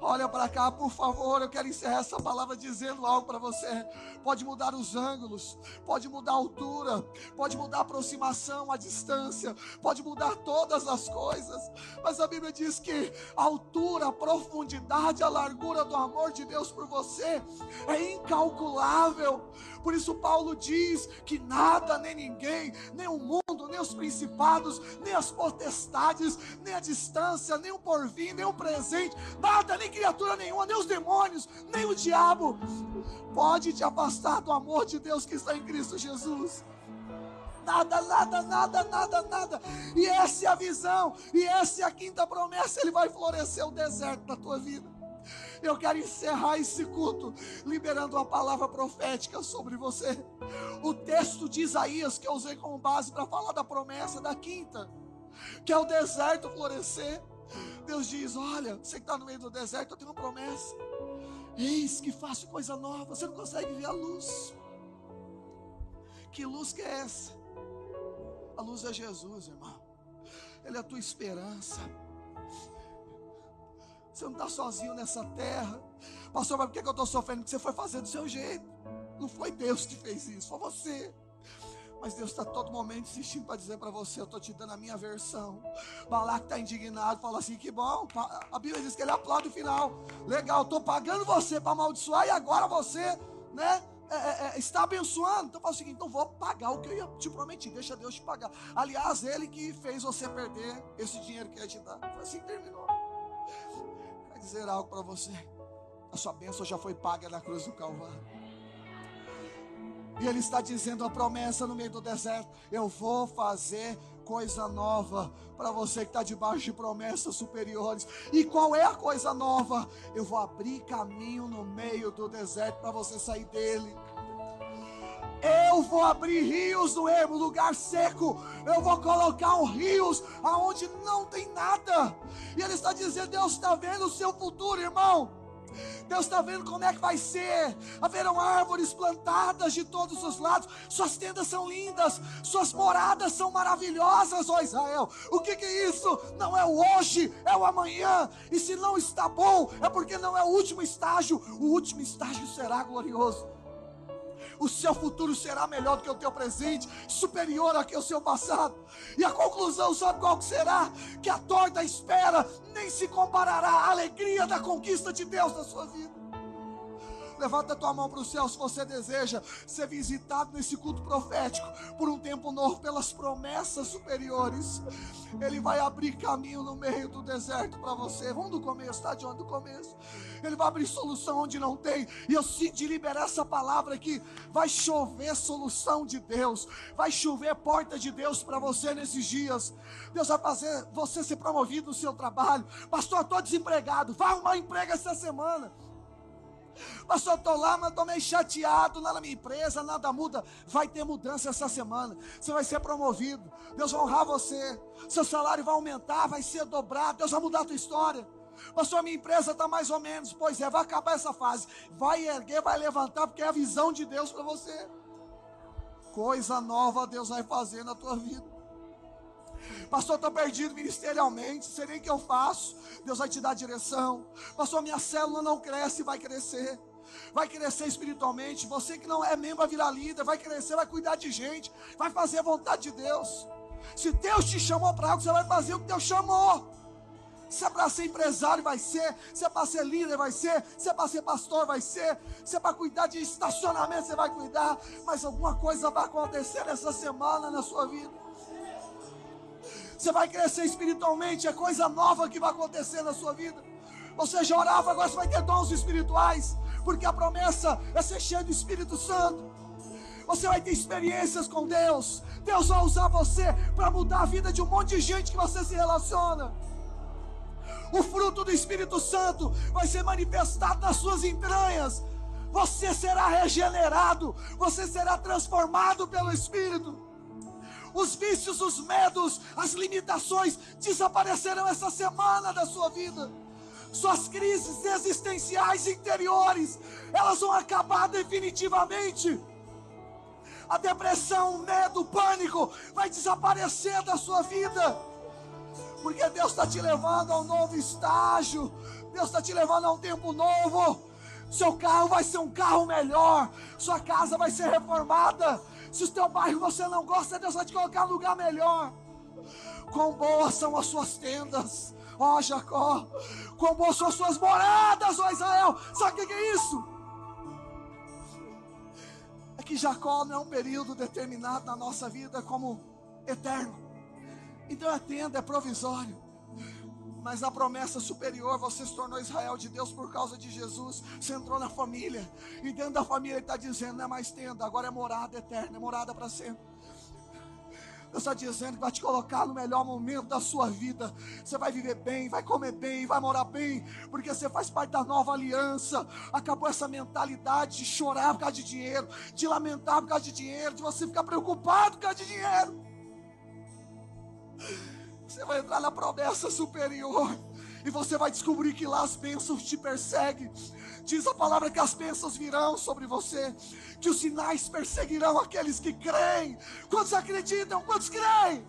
Olha para cá, por favor. Eu quero encerrar essa palavra dizendo algo para você. Pode mudar os ângulos, pode mudar a altura, pode mudar a aproximação, a distância, pode mudar todas as coisas. Mas a Bíblia diz que a altura, a profundidade, a largura do amor de Deus por você é incalculável. Por isso, Paulo diz que nada, nem ninguém, nem o mundo, nem os principados, nem as potestades, nem a distância, nem o porvir, nem o presente, nada, nem criatura nenhuma, nem os demônios, nem o diabo, pode te afastar do amor de Deus que está em Cristo Jesus nada, nada, nada, nada, nada. E essa é a visão, e essa é a quinta promessa. Ele vai florescer o deserto na tua vida. Eu quero encerrar esse culto liberando uma palavra profética sobre você. O texto de Isaías que eu usei como base para falar da promessa da quinta, que é o deserto florescer. Deus diz: Olha, você que está no meio do deserto, eu tenho uma promessa. Eis que faço coisa nova. Você não consegue ver a luz. Que luz que é essa? A luz é Jesus, irmão. Ele é a tua esperança. Você não está sozinho nessa terra. Pastor, mas por que eu estou sofrendo? Porque você foi fazer do seu jeito. Não foi Deus que fez isso, foi você. Mas Deus está todo momento insistindo para dizer para você: Eu estou te dando a minha versão. Balac está indignado, fala assim: Que bom. A Bíblia diz que ele aplaude o final. Legal, estou pagando você para amaldiçoar e agora você, né? É, é, é, está abençoando. Então fala o seguinte: então vou pagar o que eu te prometi. Deixa Deus te pagar. Aliás, ele que fez você perder esse dinheiro que ia te dar. Assim terminou dizer algo para você. A sua bênção já foi paga na cruz do Calvário. E Ele está dizendo a promessa no meio do deserto: Eu vou fazer coisa nova para você que está debaixo de promessas superiores. E qual é a coisa nova? Eu vou abrir caminho no meio do deserto para você sair dele. Eu vou abrir rios no ermo, lugar seco. Eu vou colocar um rios aonde não tem nada. E ele está dizendo: Deus está vendo o seu futuro, irmão. Deus está vendo como é que vai ser. Haverão árvores plantadas de todos os lados. Suas tendas são lindas. Suas moradas são maravilhosas, ó Israel. O que, que é isso? Não é o hoje, é o amanhã. E se não está bom, é porque não é o último estágio. O último estágio será glorioso o seu futuro será melhor do que o teu presente, superior ao que o seu passado. E a conclusão, sabe qual que será? Que a torta espera nem se comparará à alegria da conquista de Deus na sua vida. Levanta a tua mão para o céu se você deseja ser visitado nesse culto profético por um tempo novo, pelas promessas superiores. Ele vai abrir caminho no meio do deserto para você. Vamos do começo, tá? De onde do começo? Ele vai abrir solução onde não tem. E eu sinto liberar essa palavra aqui. Vai chover solução de Deus. Vai chover porta de Deus para você nesses dias. Deus vai fazer você ser promovido no seu trabalho. Pastor, estou desempregado. Vai arrumar um emprego essa semana. Pastor, estou lá, mas estou meio chateado lá na minha empresa, nada muda. Vai ter mudança essa semana. Você vai ser promovido. Deus vai honrar você. Seu salário vai aumentar, vai ser dobrado. Deus vai mudar a tua história. Pastor, minha empresa está mais ou menos. Pois é, vai acabar essa fase. Vai erguer, vai levantar, porque é a visão de Deus para você. Coisa nova Deus vai fazer na tua vida. Pastor, estou perdido ministerialmente, sei nem o que eu faço. Deus vai te dar direção. Pastor, minha célula não cresce, vai crescer. Vai crescer espiritualmente. Você que não é membro vai virar líder, vai crescer, vai cuidar de gente, vai fazer a vontade de Deus. Se Deus te chamou para algo, você vai fazer o que Deus chamou. Se é para ser empresário, vai ser. Se é para ser líder, vai ser. Se é para ser pastor, vai ser. Se é para cuidar de estacionamento, você vai cuidar. Mas alguma coisa vai acontecer nessa semana na sua vida. Você vai crescer espiritualmente, é coisa nova que vai acontecer na sua vida. Você já orava, agora você vai ter dons espirituais, porque a promessa é ser cheio do Espírito Santo. Você vai ter experiências com Deus. Deus vai usar você para mudar a vida de um monte de gente que você se relaciona. O fruto do Espírito Santo vai ser manifestado nas suas entranhas. Você será regenerado, você será transformado pelo Espírito os vícios, os medos, as limitações desaparecerão essa semana da sua vida. Suas crises existenciais interiores, elas vão acabar definitivamente. A depressão, o medo, o pânico vai desaparecer da sua vida. Porque Deus está te levando a um novo estágio. Deus está te levando a um tempo novo. Seu carro vai ser um carro melhor. Sua casa vai ser reformada. Se o teu bairro você não gosta, Deus vai te colocar no lugar melhor. Quão boas são as suas tendas, ó Jacó. Quão boas são as suas moradas, ó Israel. Sabe o que é isso? É que Jacó não é um período determinado na nossa vida como eterno. Então a tenda é provisório. Mas a promessa superior, você se tornou Israel de Deus por causa de Jesus. Você entrou na família. E dentro da família ele está dizendo: não é mais tenda, agora é morada eterna, é morada para sempre. Deus está dizendo que vai te colocar no melhor momento da sua vida. Você vai viver bem, vai comer bem, vai morar bem, porque você faz parte da nova aliança. Acabou essa mentalidade de chorar por causa de dinheiro, de lamentar por causa de dinheiro, de você ficar preocupado por causa de dinheiro. Você vai entrar na promessa superior. E você vai descobrir que lá as bênçãos te perseguem. Diz a palavra que as bênçãos virão sobre você. Que os sinais perseguirão aqueles que creem. Quantos acreditam? Quantos creem?